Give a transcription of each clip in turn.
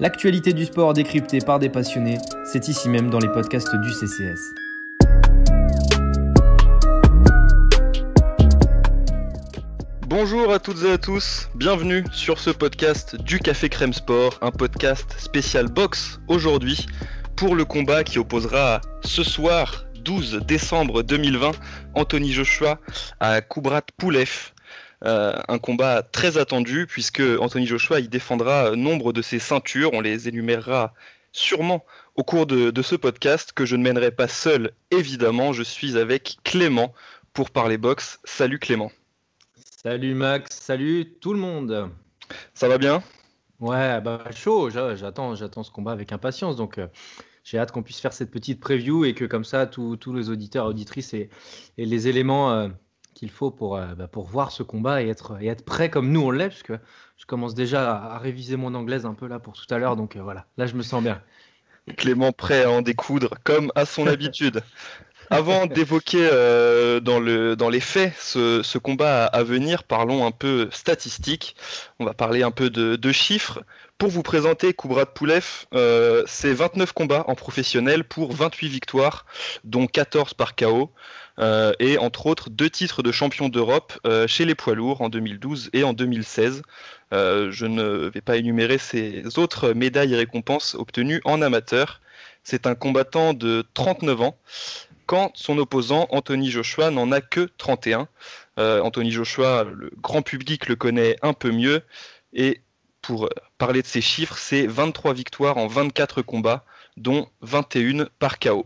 L'actualité du sport décryptée par des passionnés, c'est ici même dans les podcasts du CCS. Bonjour à toutes et à tous, bienvenue sur ce podcast du Café Crème Sport, un podcast spécial boxe aujourd'hui pour le combat qui opposera ce soir 12 décembre 2020 Anthony Joshua à Kubrat Poulev. Euh, un combat très attendu puisque Anthony Joshua y défendra nombre de ses ceintures, on les énumérera sûrement au cours de, de ce podcast que je ne mènerai pas seul évidemment, je suis avec Clément pour parler boxe. Salut Clément. Salut Max, salut tout le monde. Ça va bien? Ouais, bah chaud, j'attends, j'attends ce combat avec impatience. Donc euh, j'ai hâte qu'on puisse faire cette petite preview et que comme ça, tous les auditeurs, auditrices et, et les éléments euh, qu'il faut pour, euh, bah, pour voir ce combat et être, prêt comme nous on l'est, parce que je commence déjà à, réviser mon anglaise un peu là pour tout à l'heure. Donc voilà, là je me sens bien. Clément prêt à en découdre comme à son habitude. Avant d'évoquer euh, dans, le, dans les faits ce, combat à venir, parlons un peu statistiques. On va parler un peu de, chiffres. Pour vous présenter Koubrat Poulev, euh, c'est 29 combats en professionnel pour 28 victoires, dont 14 par KO. Euh, et entre autres deux titres de champion d'Europe euh, chez les poids lourds en 2012 et en 2016. Euh, je ne vais pas énumérer ces autres médailles et récompenses obtenues en amateur. C'est un combattant de 39 ans quand son opposant Anthony Joshua n'en a que 31. Euh, Anthony Joshua, le grand public le connaît un peu mieux et pour parler de ses chiffres, c'est 23 victoires en 24 combats, dont 21 par KO.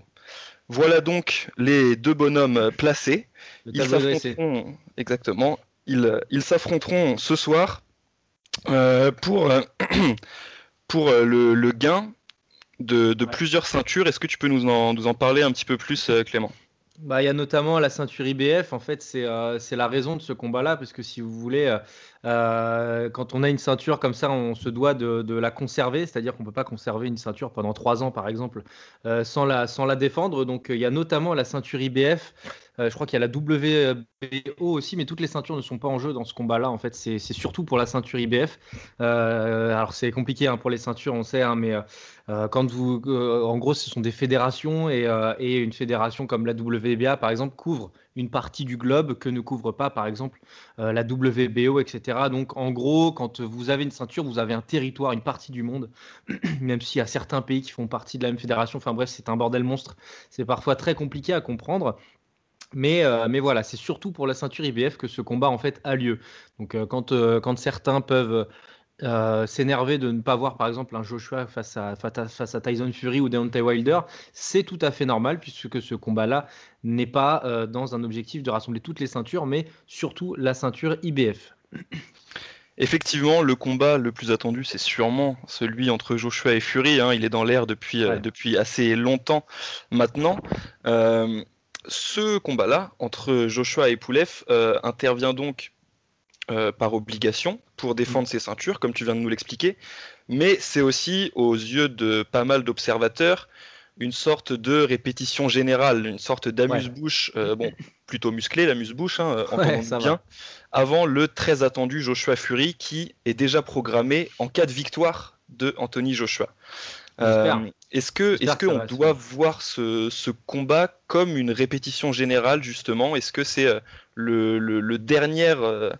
Voilà donc les deux bonhommes placés. Ils s'affronteront, exactement. Ils, ils s'affronteront ce soir euh, pour, pour le, le gain de, de ouais. plusieurs ceintures. Est-ce que tu peux nous en, nous en, parler un petit peu plus, euh, Clément? Bah, il y a notamment la ceinture IBF. En fait, c'est euh, la raison de ce combat-là, parce que si vous voulez, euh, euh, quand on a une ceinture comme ça, on se doit de, de la conserver, c'est-à-dire qu'on ne peut pas conserver une ceinture pendant trois ans, par exemple, sans, la, sans la défendre. Donc, il y a notamment la ceinture IBF. Euh, je crois qu'il y a la WBO aussi, mais toutes les ceintures ne sont pas en jeu dans ce combat-là. En fait, c'est surtout pour la ceinture IBF. alors, c'est compliqué hein, pour les ceintures, on sait, hein, mais quand vous, en gros, ce sont des fédérations et, une fédération comme la WBA, par exemple, couvre une partie du globe que ne couvre pas, par exemple, euh, la WBO, etc. Donc, en gros, quand vous avez une ceinture, vous avez un territoire, une partie du monde, même s'il y a certains pays qui font partie de la même fédération. Enfin bref, c'est un bordel monstre. C'est parfois très compliqué à comprendre. Mais, euh, mais, voilà, c'est surtout pour la ceinture IBF que ce combat en fait a lieu. Donc euh, quand, euh, quand certains peuvent s'énerver de ne pas voir par exemple un Joshua face à, face à Tyson Fury ou Deontay Wilder, c'est tout à fait normal puisque ce combat-là n'est pas dans un objectif de rassembler toutes les ceintures, mais surtout la ceinture IBF. Effectivement, le combat le plus attendu, c'est sûrement celui entre Joshua et Fury. Hein. Il est dans l'air depuis, ouais. depuis assez longtemps maintenant. Ce combat-là, entre Joshua et Poulev, euh, intervient donc euh, par obligation pour défendre ses ceintures, comme tu viens de nous l'expliquer, mais c'est aussi, aux yeux de pas mal d'observateurs, une sorte de répétition générale, une sorte d'amuse-bouche, ouais. euh, bon, plutôt musclé, l'amuse-bouche, hein, ouais, bien, va. avant le très attendu Joshua Fury, qui est déjà programmé en cas de victoire de Anthony Joshua. Euh, est-ce que, est-ce qu'on doit voir ce, ce, combat comme une répétition générale justement? Est-ce que c'est euh, le, le, le, dernier euh,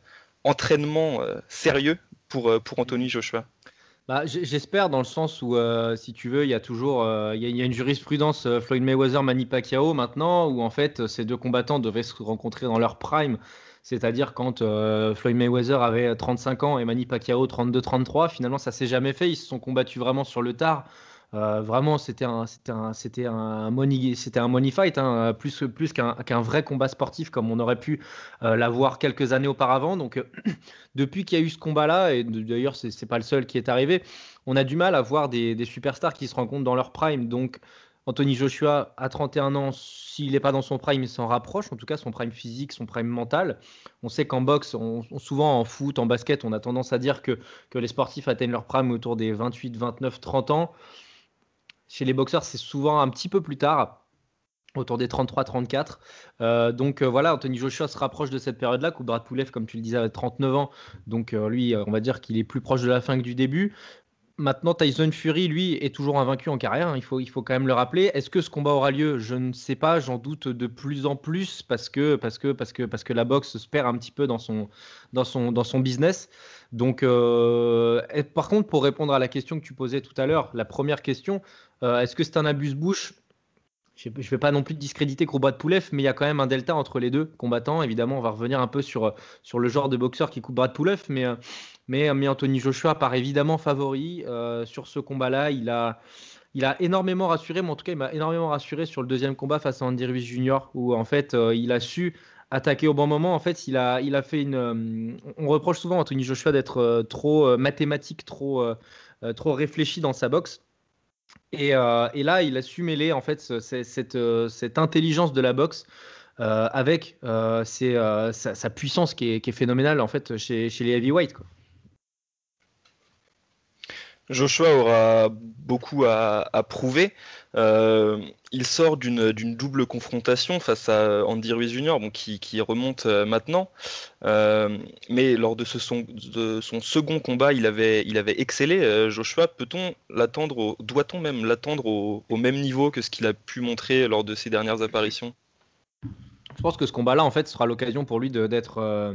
entraînement euh, sérieux pour, pour Anthony Joshua? Bah, J'espère dans le sens où, euh, si tu veux, il y a toujours euh, il y, a, il y a une jurisprudence euh, Floyd Mayweather, Manny Pacquiao maintenant, où en fait ces deux combattants devaient se rencontrer dans leur prime, c'est-à-dire quand euh, Floyd Mayweather avait 35 ans et Manny Pacquiao 32-33. Finalement, ça s'est jamais fait. Ils se sont combattus vraiment sur le tard. Euh, vraiment, c'était un, c'était c'était un money, fight, hein, plus, qu'un, vrai combat sportif comme on aurait pu euh, l'avoir quelques années auparavant. Donc, euh, depuis qu'il y a eu ce combat-là, et d'ailleurs, c'est, c'est pas le seul qui est arrivé, on a du mal à voir des, superstars qui se rencontrent dans leur prime. Donc, Anthony Joshua, à 31 ans, s'il n'est pas dans son prime, il s'en rapproche, en tout cas son prime physique, son prime mental. On sait qu'en boxe, souvent en foot, en basket, on a tendance à dire que les sportifs atteignent leur prime autour des 28, 29, 30 ans. Chez les boxeurs, c'est souvent un petit peu plus tard, autour des 33-34. Euh, donc euh, voilà, Anthony Joshua se rapproche de cette période-là. Koudrat Poulev, comme tu le disais, avait 39 ans. Donc euh, lui, on va dire qu'il est plus proche de la fin que du début. Maintenant, Tyson Fury, lui, est toujours invaincu en carrière. Hein. il, faut, il faut quand même le rappeler. Est-ce que ce combat aura lieu? Je ne sais pas. J'en doute de plus en plus parce que, parce que, parce que, parce que la boxe se perd un petit peu dans son, dans son, dans son business. Donc, euh, par contre, pour répondre à la question que tu posais tout à l'heure, la première question, euh, est-ce que c'est un abuse-bouche je ne vais pas non plus discréditer de Poulev, mais il y a quand même un delta entre les deux combattants. Évidemment, on va revenir un peu sur, sur le genre de boxeur qui coupe Brad Poulev, mais, mais, mais Anthony Joshua part évidemment favori euh, sur ce combat-là. Il a, il a énormément rassuré, mais en tout cas, il m'a énormément rassuré sur le deuxième combat face à Andy Ruiz Jr., où en fait, euh, il a su attaquer au bon moment. En fait, il a, il a fait une. Euh, on reproche souvent à Anthony Joshua d'être trop mathématique, trop, trop réfléchi dans sa boxe. Euh, et, là, il a su mêler en fait euh, cette, intelligence de la boxe euh, avec sa, puissance qui est, phénoménale en fait chez, les heavyweights. Joshua aura beaucoup à, prouver. Euh, il sort d'une double confrontation face à Andy Ruiz Jr., qui, remonte euh, maintenant. Euh, mais lors de, son, second combat, il avait, excellé. Joshua, peut-on l'attendre, doit-on même l'attendre au, même niveau que ce qu'il a pu montrer lors de ses dernières apparitions? Je pense que ce combat-là, en fait, sera l'occasion pour lui d'être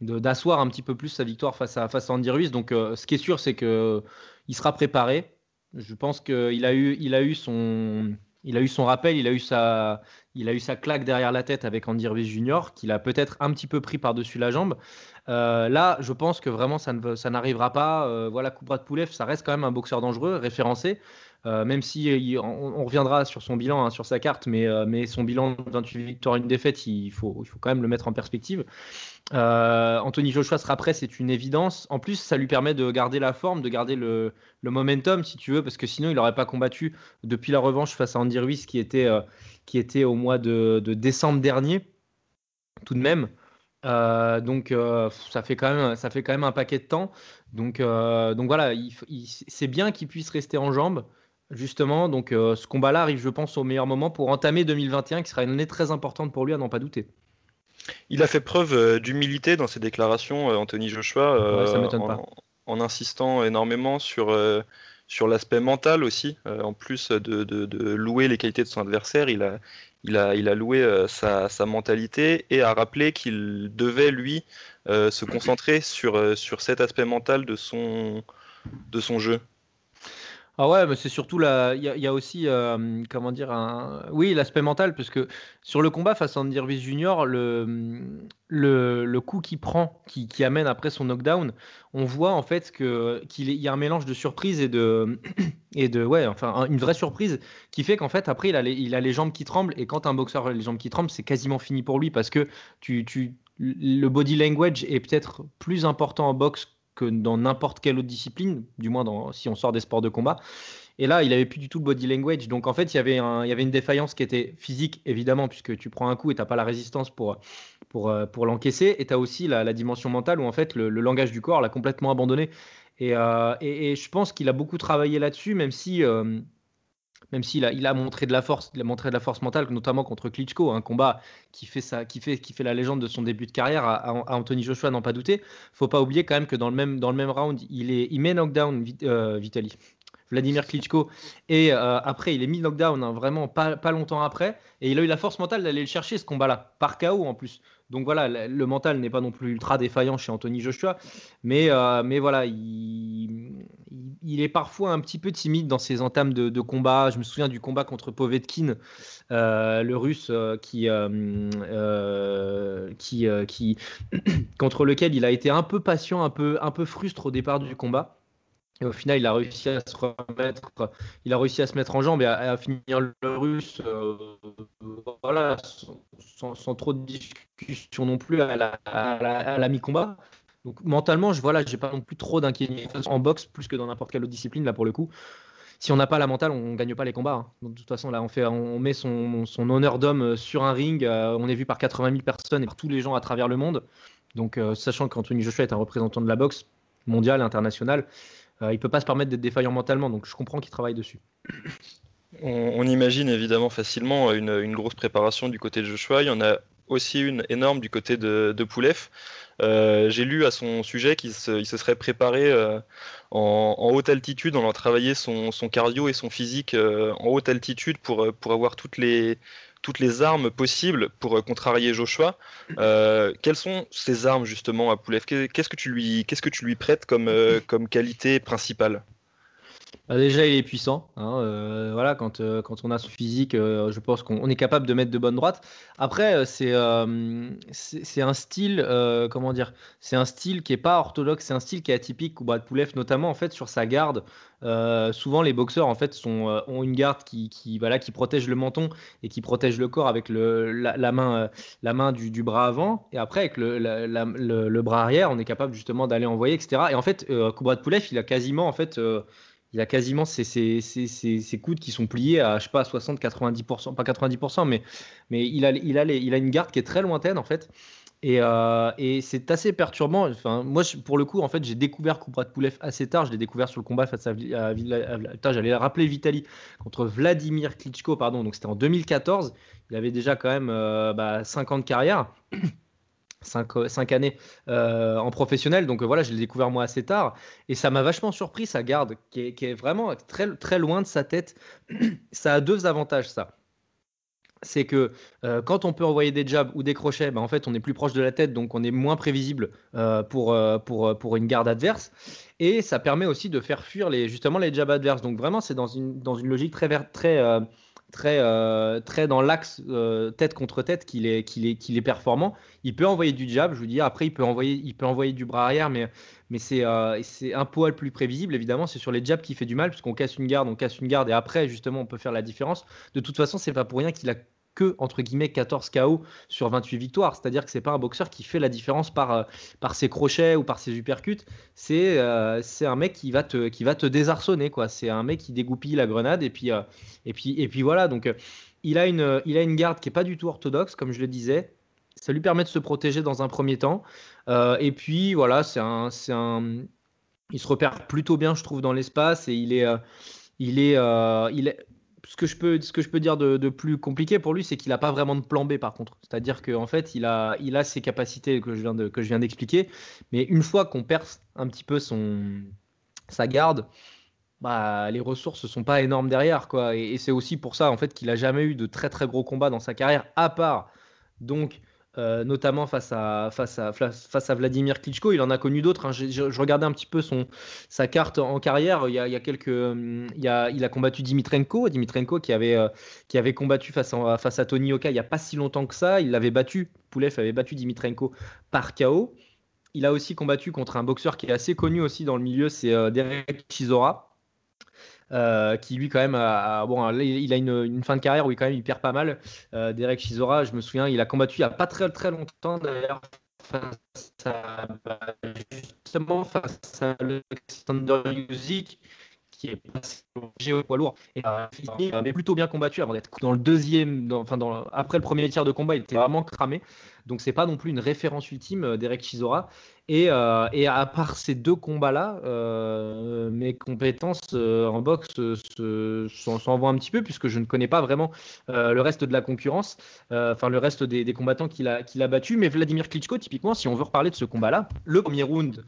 d'asseoir un petit peu plus sa victoire face à, face à Andy Ruiz. Donc, euh, ce qui est sûr, c'est qu'il sera préparé. Je pense qu'il a eu, son, rappel, il a eu sa, claque derrière la tête avec Andy Ruiz Jr. qu'il a peut-être un petit peu pris par-dessus la jambe. Euh, là, je pense que vraiment ça, n'arrivera pas. Euh, voilà, Kubrat Poulev, ça reste quand même un boxeur dangereux, référencé. Euh, même si on, reviendra sur son bilan, hein, sur sa carte, mais, euh, son bilan 28 victoires, une défaite, il faut, quand même le mettre en perspective. Euh, Anthony Joshua sera prêt, c'est une évidence. En plus, ça lui permet de garder la forme, de garder le, momentum, si tu veux, parce que sinon, il n'aurait pas combattu depuis la revanche face à Andy Ruiz, qui était, au mois de, de, décembre dernier, tout de même. donc ça fait quand même un paquet de temps. Donc voilà, c'est bien qu'il puisse rester en jambes. Justement, donc euh, ce combat-là arrive, je pense, au meilleur moment pour entamer 2021, qui sera une année très importante pour lui, à n'en pas douter. Il a fait preuve euh, d'humilité dans ses déclarations, euh, Anthony Joshua, en, insistant énormément sur, sur l'aspect mental aussi. en plus de, louer les qualités de son adversaire, il a, il a, il a loué sa, sa, mentalité et a rappelé qu'il devait, lui, se concentrer sur, sur cet aspect mental de son, de son jeu. Ah ouais, mais c'est surtout la. Il y, a aussi, euh, comment dire, oui, l'aspect mental, parce que sur le combat face à Andy Ruiz Jr., le, le, coup qu'il prend, qui, qui, amène après son knockdown, on voit en fait que qu'il y a un mélange de surprise et de et de ouais, enfin une vraie surprise qui fait qu'en fait après il a les, il a les jambes qui tremblent et quand un boxeur a les jambes qui tremblent, c'est quasiment fini pour lui parce que tu, tu le body language est peut-être plus important en boxe que dans n'importe quelle autre discipline, du moins si on sort des sports de combat. Et là, il avait plus du tout le body language. Donc en fait, il y avait, une défaillance qui était physique, évidemment, puisque tu prends un coup et tu n'as pas la résistance pour, pour, euh, pour l'encaisser. Et tu as aussi la, dimension mentale où en fait le, langage du corps l'a complètement abandonné. Et, euh, et, je pense qu'il a beaucoup travaillé là-dessus, même si euh, même s'il a, montré de la force, mentale, notamment contre Klitschko, un combat qui fait, la légende de son début de carrière à, Anthony Joshua, n'en pas douter. Faut pas oublier quand même que dans le même, dans le même round, il, est, il met knockdown euh, Vitali. Vladimir Klitschko. Et euh, après, il est mis knockdown hein, vraiment pas, pas longtemps après. Et il a eu la force mentale d'aller le chercher ce combat-là, par KO en plus. Donc voilà, le, mental n'est pas non plus ultra défaillant chez Anthony Joshua. Mais, euh, mais voilà, il, il, est parfois un petit peu timide dans ses entames de, combat. Je me souviens du combat contre Povetkin, euh, le russe, qui, qui, qui contre lequel il a été un peu patient, un peu, un peu frustre au départ du combat. Et au final, il a réussi à se remettre, il a réussi à se mettre en jambe et à, finir le russe, euh, voilà, sans, trop de discussion non plus à la, mi-combat. Donc mentalement, je voilà, j'ai pas non plus trop d'inquiétude en boxe plus que dans n'importe quelle autre discipline là pour le coup. Si on n'a pas la mentale, on gagne pas les combats. Hein. De toute façon, là, on fait, on met son, honneur d'homme sur un ring. Euh, on est vu par 80 000 personnes et par tous les gens à travers le monde. Donc, euh, sachant qu'Anthony Joshua est un représentant de la boxe mondiale, internationale, euh, il peut pas se permettre d'être défaillant mentalement, donc je comprends qu'il travaille dessus. On, imagine évidemment facilement une, grosse préparation du côté de Joshua. Il y en a aussi une énorme du côté de, de Poulev. J'ai lu à son sujet qu'il se, serait préparé en, haute altitude, en allant travailler son, cardio et son physique en haute altitude pour, pour avoir toutes les, toutes les armes possibles pour contrarier Joshua. quelles sont ces armes justement à Poulev? Qu'est-ce que tu lui, prêtes comme, comme qualité principale? Bah, déjà, il est puissant. Hein, euh, voilà, quand, euh, quand on a son physique, euh, je pense qu'on est capable de mettre de bonnes droites. Après, c'est un style, comment dire, c'est un style qui est pas orthodoxe, c'est un style qui est atypique. Brad Poulev, notamment en fait sur sa garde. souvent, les boxeurs en fait sont, ont une garde qui, qui, voilà, qui protège le menton et qui protège le corps avec le, la, main, la main du, du, bras avant. Et après, avec le, le, bras arrière, on est capable justement d'aller envoyer, etc. Et en fait, Brad Poulev, il a quasiment en fait il a quasiment ses, ses, coudes qui sont pliés à, je sais pas, 60-90%, pas 90%, mais, il, a, a une garde qui est très lointaine en fait. Et, euh, c'est assez perturbant. Moi, pour le coup, en fait, j'ai découvert Kubrat Poulev assez tard. Je l'ai découvert sur le combat face à, à, j'allais rappeler Vitali contre Vladimir Klitschko, pardon. Donc c'était en 2014. Il avait déjà quand même euh, bah, 5 ans de carrière. 5, euh, années euh, en professionnel. Donc euh, voilà, je l'ai découvert moi assez tard. Et ça m'a vachement surpris, sa garde, qui est, vraiment très, très loin de sa tête. ça a deux avantages, ça. C'est que quand on peut envoyer des jabs ou des crochets, bah, en fait, on est plus proche de la tête, donc on est moins prévisible pour, pour, pour une garde adverse. Et ça permet aussi de faire fuir les, justement les jabs adverses. Donc vraiment, c'est dans une, dans une logique très, très très, euh, très dans l'axe euh, tête contre tête qu'il est, qu'il est, performant. Il peut envoyer du jab, je vous dis. Après, il peut envoyer, il peut envoyer du bras arrière, mais, mais c'est, euh, c'est un poil plus prévisible. Évidemment, c'est sur les jabs qu'il fait du mal, puisqu'on casse une garde, on casse une garde, et après, justement, on peut faire la différence. De toute façon, c'est pas pour rien qu'il a que entre guillemets 14 KO sur 28 victoires. C'est-à-dire que c'est pas un boxeur qui fait la différence par, euh, par ses crochets ou par ses uppercuts. C'est euh, c'est un mec qui va te, qui va te désarçonner. quoi. C'est un mec qui dégoupille la grenade et puis, euh, et puis, et puis voilà. Donc il a, une, il a une garde qui est pas du tout orthodoxe, comme je le disais. Ça lui permet de se protéger dans un premier temps. et puis voilà, c'est un, un, il se repère plutôt bien, je trouve, dans l'espace et il est, il est, il est ce que je peux, ce que je peux dire de, plus compliqué pour lui, c'est qu'il n'a pas vraiment de plan B par contre. C'est-à-dire qu'en fait, il a, il a ses capacités que je viens de, d'expliquer, mais une fois qu'on perce un petit peu son, sa garde, bah, les ressources ne sont pas énormes derrière. Quoi. Et, et c'est aussi pour ça en fait, qu'il n'a jamais eu de très très gros combats dans sa carrière, à part donc euh, notamment face à, Vladimir Klitschko. Il en a connu d'autres. Hein. Je, regardais un petit peu sa carte en carrière. Il a, combattu Dimitrenko. Dimitrenko qui avait, euh, combattu face à, face Tony Oka il n'y a pas si longtemps que ça. Il l'avait battu. Poulev avait battu Dimitrenko par KO. Il a aussi combattu contre un boxeur qui est assez connu aussi dans le milieu, c'est euh, Derek Chisora. Euh, qui lui quand même a, bon, il a une, fin de carrière où il quand même il perd pas mal. Euh, Derek Chisora, je me souviens, il a combattu il y a pas très très longtemps d'ailleurs face à, justement face à Alexander Usyk qui est passé au poids lourd et il avait plutôt bien combattu avant d'être dans le deuxième, enfin dans, après le premier tiers de combat, il était vraiment cramé. Donc c'est pas non plus une référence ultime euh, d'Eric Chisora. Et, euh, et, à part ces deux combats-là, euh, mes compétences en boxe s'en vont un petit peu puisque je ne connais pas vraiment le reste de la concurrence, enfin le reste des, combattants qu'il a, qu'il a battus. Mais Vladimir Klitschko, typiquement, si on veut reparler de ce combat-là, le premier round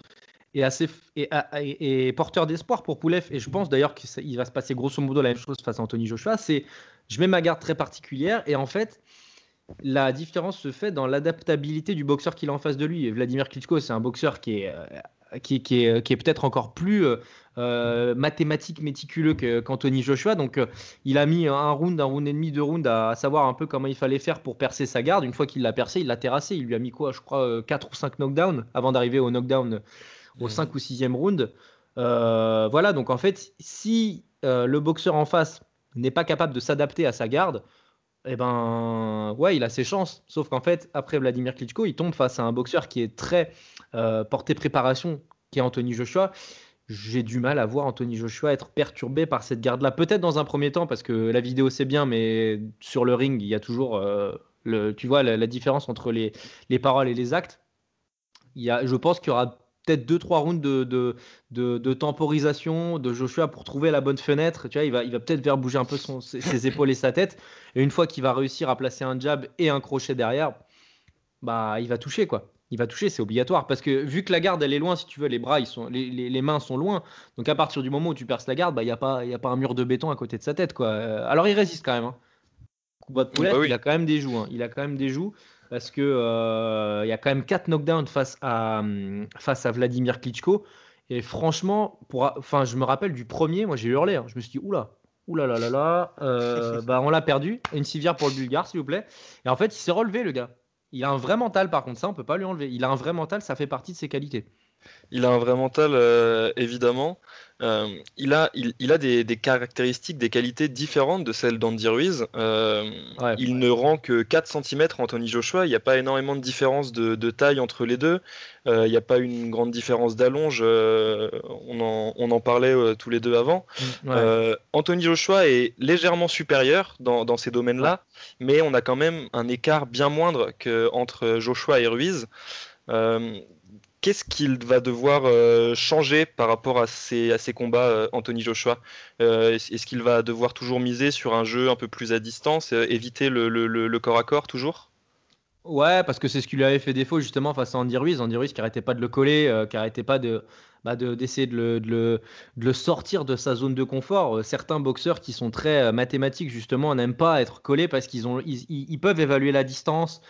est assez et, porteur d'espoir pour Poulev. Et je pense d'ailleurs qu'il va se passer grosso modo la même chose face à Anthony Joshua. C'est je mets ma garde très particulière et en fait la différence se fait dans l'adaptabilité du boxeur qu'il a en face de lui. Vladimir Klitschko, c'est un boxeur qui est, euh, qui, est, qui est peut-être encore plus euh, euh, mathématique, méticuleux qu'Anthony Joshua. Donc, il a mis un round, un round et demi, deux rounds à, savoir un peu comment il fallait faire pour percer sa garde. Une fois qu'il l'a percé, il l'a terrassé. Il lui a mis quoi, je crois, 4 ou 5 knockdowns avant d'arriver au knockdown au 5 ou 6e round. voilà, donc en fait, si le boxeur en face n'est pas capable de s'adapter à sa garde, eh ben, ouais, il a ses chances. Sauf qu'en fait, après Vladimir Klitschko, il tombe face à un boxeur qui est très euh, porté préparation, qui est Anthony Joshua. J'ai du mal à voir Anthony Joshua être perturbé par cette garde-là. Peut-être dans un premier temps, parce que la vidéo c'est bien, mais sur le ring, il y a toujours, euh, le, tu vois, la, différence entre les, les, paroles et les actes. Il y a, je pense qu'il y aura peut-être 2-3 rounds de, de, temporisation de Joshua pour trouver la bonne fenêtre. Tu vois, il va, il va peut-être faire bouger un peu son, ses, épaules et sa tête. Et une fois qu'il va réussir à placer un jab et un crochet derrière, bah, il va toucher quoi. il va toucher, c'est obligatoire. Parce que vu que la garde, elle est loin, si tu veux, les bras, ils sont, les, mains sont loin. Donc à partir du moment où tu perces la garde, bah, il n'y a, pas, a pas un mur de béton à côté de sa tête. Quoi. Euh, alors il résiste quand même. Hein. de poulet, bah il a quand même des joues. Hein. Il a quand même des joues parce que euh, il y a quand même 4 knockdowns face à, face à Vladimir Klitschko. Et franchement, pour, enfin, je me rappelle du premier, moi j'ai hurlé. Hein. Je me suis dit, oula, oula là là là, euh, bah, on l'a perdu. Une civière pour le Bulgare, s'il vous plaît. Et en fait, il s'est relevé, le gars. Il a un vrai mental, par contre, ça, on peut pas lui enlever. Il a un vrai mental, ça fait partie de ses qualités. Il a un vrai mental, euh, évidemment. Euh, il a, il, a des, caractéristiques, des qualités différentes de celles d'Andy Ruiz. Euh, il ne rend que 4 cm Anthony Joshua. Il n'y a pas énormément de différence de, taille entre les deux. il n'y a pas une grande différence d'allonge. On en, parlait tous les deux avant. Mm, Anthony Joshua est légèrement supérieur dans, ces domaines-là, mais on a quand même un écart bien moindre qu'entre Joshua et Ruiz qu'est-ce qu'il va devoir euh, changer par rapport à ces, combats, euh, Anthony Joshua? Euh, Est-ce qu'il va devoir toujours miser sur un jeu un peu plus à distance, éviter le, corps à corps toujours? Ouais, parce que c'est ce qui lui avait fait défaut justement face à Andy Ruiz. Andy Ruiz qui arrêtait pas de le coller, qui arrêtait pas de bah, d'essayer de, le, sortir de sa zone de confort. Certains boxeurs qui sont très mathématiques justement n'aiment pas être collés parce qu'ils peuvent évaluer la distance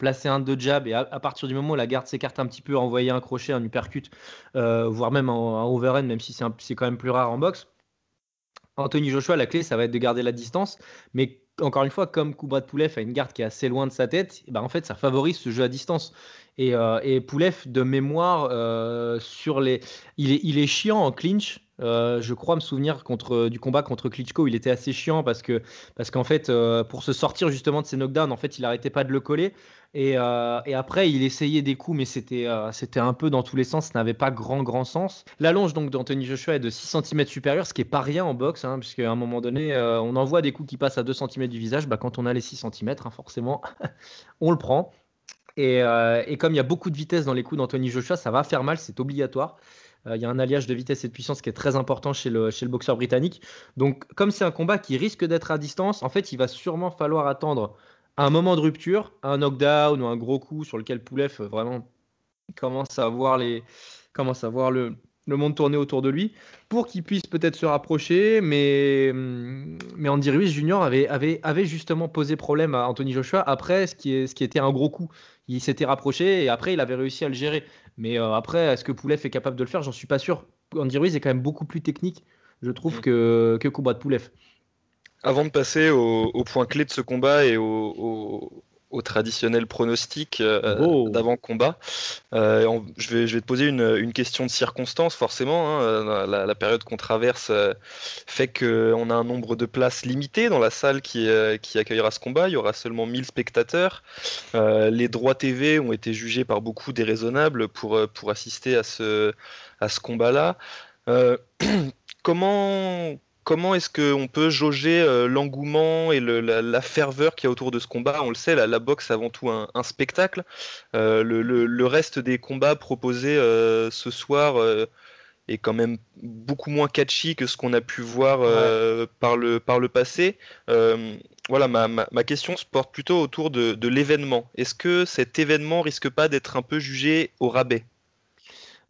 placer un deux jab et à, partir du moment où la garde s'écarte un petit peu, envoyer un crochet, un uppercut, euh, voire même un, overhand, même si c'est quand même plus rare en boxe. Anthony Joshua, la clé, ça va être de garder la distance, mais encore une fois, comme Kubrat Poulev a une garde qui est assez loin de sa tête, bah en fait, ça favorise ce jeu à distance. Et, euh, Poulev, de mémoire, euh, sur les, il est, il est chiant en clinch. Euh, je crois me souvenir du combat contre Klitschko, il était assez chiant parce que qu'en fait, pour se sortir justement de ses knockdowns, en fait, il arrêtait pas de le coller. Euh, et, après, il essayait des coups, mais c'était euh, un peu dans tous les sens, ça n'avait pas grand grand sens. L'allonge donc d'Anthony Joshua est de 6 cm supérieure, ce qui est pas rien en boxe, hein, puisque à un moment donné, euh, on envoie des coups qui passent à 2 cm du visage. Bah, quand on a les 6 cm, hein, forcément, on le prend. Et, comme il y a beaucoup de vitesse dans les coups d'Anthony Joshua, ça va faire mal, c'est obligatoire. Il y a un alliage de vitesse et de puissance qui est très important chez le, boxeur britannique. Donc, comme c'est un combat qui risque d'être à distance, en fait, il va sûrement falloir attendre un moment de rupture, un knockdown ou un gros coup sur lequel Poulev euh, vraiment commence à voir le, monde tourner autour de lui pour qu'il puisse peut-être se rapprocher. Mais mais Andy Ruiz Junior avait, justement posé problème à Anthony Joshua après ce qui était un gros coup. Il s'était rapproché et après il avait réussi à le gérer mais euh, après est-ce que Poulev est capable de le faire? J'en suis pas sûr. Andy Ruiz est quand même beaucoup plus technique je trouve mm. que, que de Poulev avant de passer au, point clé de ce combat et au, traditionnel pronostic euh, oh. d'avant-combat, euh, je, vais, je vais te poser une, question de circonstance, forcément. Hein. Euh, la, période qu'on traverse fait qu'on a un nombre de places limité dans la salle qui, qui accueillera ce combat. Il y aura seulement 1000 spectateurs. les droits TV ont été jugés par beaucoup déraisonnables pour, pour assister à ce, à ce combat-là. comment comment est-ce qu'on peut jauger euh, l'engouement et la, ferveur qu'il y a autour de ce combat? On le sait, la, boxe avant tout un, spectacle. Euh, le, reste des combats proposés euh, ce soir est quand même beaucoup moins catchy que ce qu'on a pu voir par, le, par le passé. voilà, ma, question se porte plutôt autour de l'événement. Est-ce que cet événement risque pas d'être un peu jugé au rabais?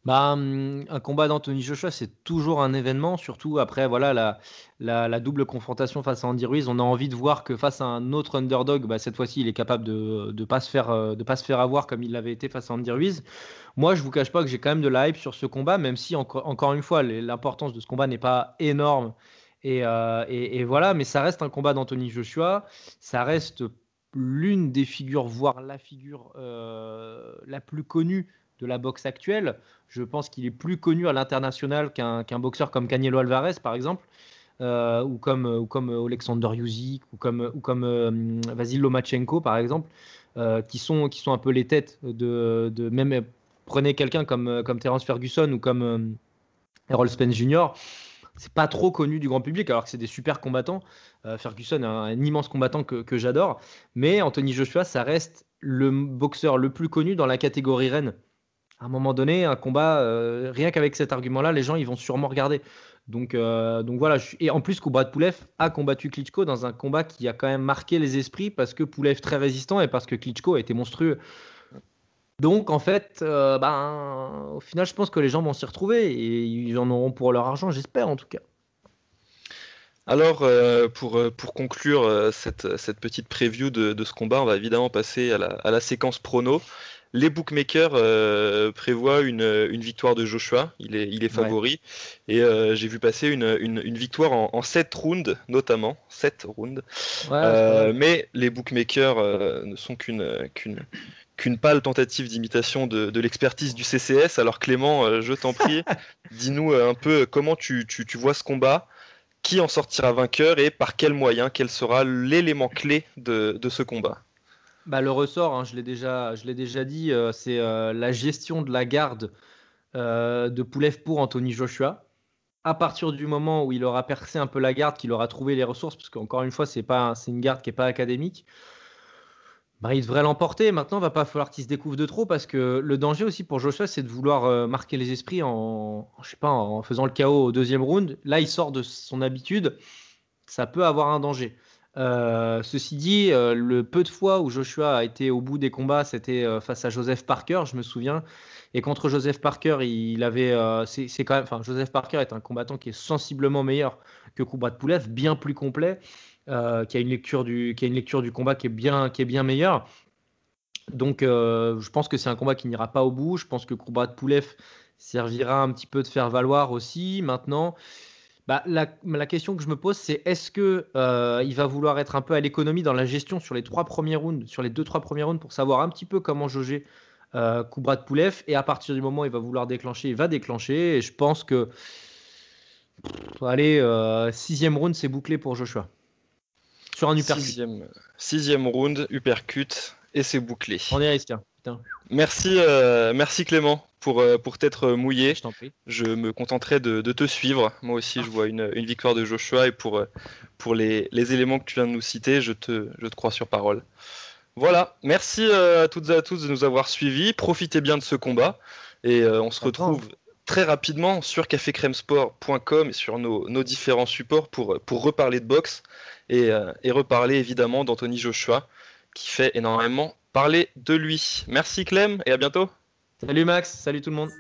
Bah, hum, un combat d'Anthony Joshua, c'est toujours un événement, surtout après voilà la, double confrontation face à Andy Ruiz. On a envie de voir que face à un autre underdog, bah, cette fois-ci, il est capable de ne pas, se faire, euh, pas se faire avoir comme il l'avait été face à Andy Ruiz. Moi, je vous cache pas que j'ai quand même de la hype sur ce combat, même si, encore, une fois, l'importance de ce combat n'est pas énorme. Euh, et, voilà, mais ça reste un combat d'Anthony Joshua. Ça reste l'une des figures, voire la figure euh, la plus connue de la boxe actuelle. Je pense qu'il est plus connu à l'international qu'un boxeur comme Canelo Alvarez, par exemple, euh, ou, comme, ou comme ou comme, ou euh, Vasil Lomachenko, par exemple, euh, qui, sont, un peu les têtes de, même prenez quelqu'un comme, comme Terence Ferguson ou comme Errol Spence Jr. C'est pas trop connu du grand public, alors que c'est des super combattants. Ferguson est un, immense combattant que, que j'adore, mais Anthony Joshua, ça reste le boxeur le plus connu dans la catégorie reine à un moment donné, un combat, euh, rien qu'avec cet argument-là, les gens ils vont sûrement regarder. Donc, euh, voilà. Et en plus, Kubrat Poulev a combattu Klitschko dans un combat qui a quand même marqué les esprits parce que Poulev très résistant et parce que Klitschko a été monstrueux. Donc en fait, ben, au final, je pense que les gens vont s'y retrouver et ils en auront pour leur argent, j'espère en tout cas. Alors, pour, conclure cette, petite preview de, de, ce combat, on va évidemment passer à la, à la séquence prono les bookmakers euh, prévoient une, victoire de Joshua. Il est, il est favori. Et euh, j'ai vu passer une, victoire en, 7 rounds, notamment. 7 rounds. Euh, mais les bookmakers ne sont qu'une qu'une pâle tentative d'imitation de, l'expertise du CCS. Alors Clément, je t'en prie, dis-nous un peu comment tu, vois ce combat, qui en sortira vainqueur et par quel moyen, quel sera l'élément clé de ce combat? Bah, le ressort, hein, je l'ai déjà, dit, euh, c'est euh, la gestion de la garde euh, de Poulev pour Anthony Joshua. À partir du moment où il aura percé un peu la garde, qu'il aura trouvé les ressources, parce qu'encore une fois, c'est une garde qui n'est pas académique. Bah, il devrait l'emporter. Maintenant, il va pas falloir qu'il se découvre de trop parce que le danger aussi pour Joshua, c'est de vouloir marquer les esprits en, je en faisant le chaos au deuxième round. Là, il sort de son habitude. Ça peut avoir un danger. Euh, ceci dit, euh, le peu de fois où Joshua a été au bout des combats, c'était euh, face à Joseph Parker, je me souviens. Et contre Joseph Parker, il avait, c'est quand même, Joseph Parker est un combattant qui est sensiblement meilleur que Kubrat Poulev, bien plus complet, qui a une lecture du, qui a une lecture du combat qui est bien, qui est bien meilleure. Donc, je pense que c'est un combat qui n'ira pas au bout. Je pense que Kubrat Poulev servira un petit peu de faire valoir aussi. Maintenant, bah, la, question que je me pose, c'est est-ce que euh, il va vouloir être un peu à l'économie dans la gestion sur les trois premiers rounds, sur les deux trois premiers rounds, pour savoir un petit peu comment jauger euh, Kubrat Poulev, et à partir du moment où il va vouloir déclencher, il va déclencher. Et je pense que, allez, euh, sixième round, c'est bouclé pour Joshua sur un uppercut. Sixième, sixième round, uppercut, et c'est bouclé. On est risqué. Merci, euh, merci Clément pour, euh, pour t'être mouillé. Je, me contenterai de, te suivre. Moi aussi, je vois une, victoire de Joshua et pour, pour les, éléments que tu viens de nous citer, je te, je te crois sur parole. Voilà, merci euh, à toutes et à tous de nous avoir suivis. Profitez bien de ce combat et on se retrouve très rapidement sur cafécremesport.com et sur nos, différents supports pour, pour reparler de boxe et, et reparler évidemment d'Anthony Joshua qui fait énormément parler de lui. Merci Clem et à bientôt. Salut Max, salut tout le monde.